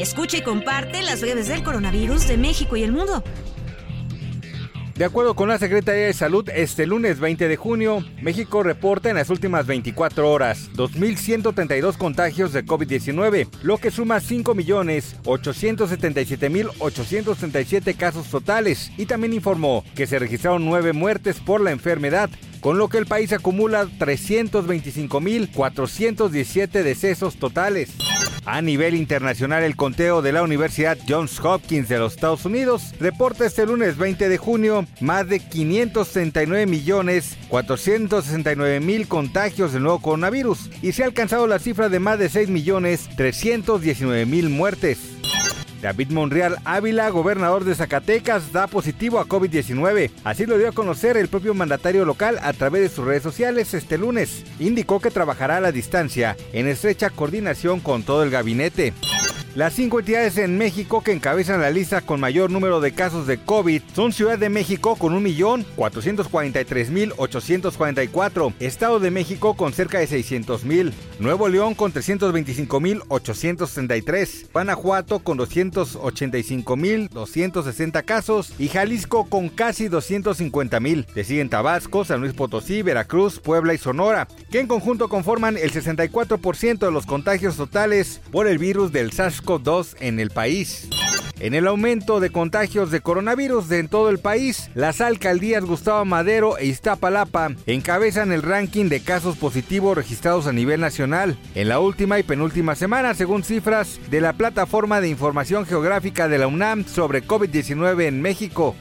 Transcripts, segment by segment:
Escucha y comparte las redes del coronavirus de México y el mundo. De acuerdo con la Secretaría de Salud, este lunes 20 de junio, México reporta en las últimas 24 horas 2.132 contagios de COVID-19, lo que suma 5.877.837 casos totales y también informó que se registraron nueve muertes por la enfermedad, con lo que el país acumula 325.417 decesos totales. A nivel internacional, el conteo de la Universidad Johns Hopkins de los Estados Unidos reporta este lunes 20 de junio más de 539 millones 469 mil contagios del nuevo coronavirus y se ha alcanzado la cifra de más de 6 millones 319 mil muertes. David Monreal Ávila, gobernador de Zacatecas, da positivo a COVID-19. Así lo dio a conocer el propio mandatario local a través de sus redes sociales este lunes. Indicó que trabajará a la distancia en estrecha coordinación con todo el gabinete. Las cinco entidades en México que encabezan la lista con mayor número de casos de COVID son Ciudad de México con 1.443.844, Estado de México con cerca de 600.000, Nuevo León con 325.863, Guanajuato con 285.260 casos y Jalisco con casi 250.000. Le siguen Tabasco, San Luis Potosí, Veracruz, Puebla y Sonora, que en conjunto conforman el 64% de los contagios totales por el virus del SARS-CoV 2 en el país. En el aumento de contagios de coronavirus en todo el país, las alcaldías Gustavo Madero e Iztapalapa encabezan el ranking de casos positivos registrados a nivel nacional en la última y penúltima semana, según cifras de la plataforma de información geográfica de la UNAM sobre COVID-19 en México.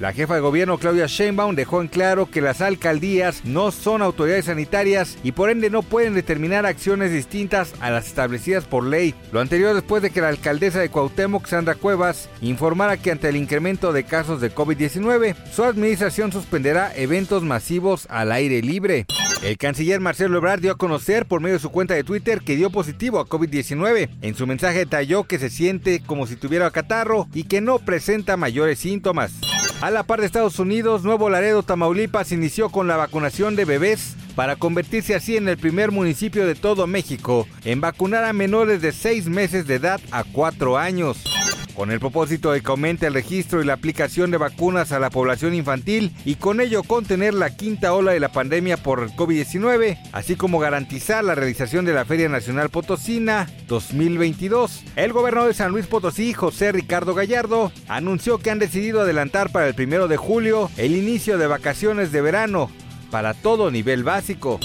La jefa de gobierno Claudia Sheinbaum dejó en claro que las alcaldías no son autoridades sanitarias y por ende no pueden determinar acciones distintas a las establecidas por ley. Lo anterior después de que la alcaldesa de Cuauhtémoc, Sandra Cuevas, informara que ante el incremento de casos de COVID-19, su administración suspenderá eventos masivos al aire libre. El canciller Marcelo Ebrard dio a conocer por medio de su cuenta de Twitter que dio positivo a COVID-19. En su mensaje detalló que se siente como si tuviera catarro y que no presenta mayores síntomas. A la par de Estados Unidos, Nuevo Laredo, Tamaulipas inició con la vacunación de bebés para convertirse así en el primer municipio de todo México en vacunar a menores de 6 meses de edad a 4 años. Con el propósito de que aumente el registro y la aplicación de vacunas a la población infantil y con ello contener la quinta ola de la pandemia por COVID-19, así como garantizar la realización de la Feria Nacional Potosina 2022. El gobernador de San Luis Potosí, José Ricardo Gallardo, anunció que han decidido adelantar para el primero de julio el inicio de vacaciones de verano para todo nivel básico.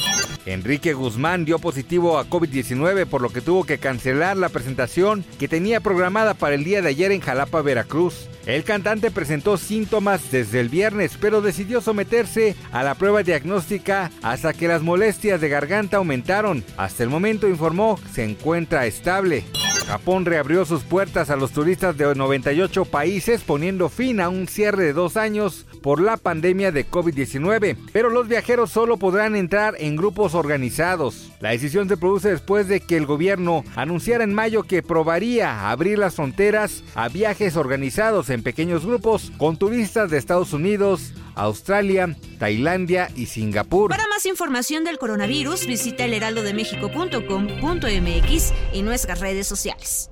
Enrique Guzmán dio positivo a COVID-19 por lo que tuvo que cancelar la presentación que tenía programada para el día de ayer en Jalapa, Veracruz. El cantante presentó síntomas desde el viernes, pero decidió someterse a la prueba diagnóstica hasta que las molestias de garganta aumentaron. Hasta el momento informó se encuentra estable. Japón reabrió sus puertas a los turistas de 98 países poniendo fin a un cierre de dos años por la pandemia de COVID-19, pero los viajeros solo podrán entrar en grupos organizados. La decisión se produce después de que el gobierno anunciara en mayo que probaría abrir las fronteras a viajes organizados en pequeños grupos con turistas de Estados Unidos, Australia, Tailandia y Singapur. Para más información del coronavirus, visita elheraldodemexico.com.mx y nuestras redes sociales.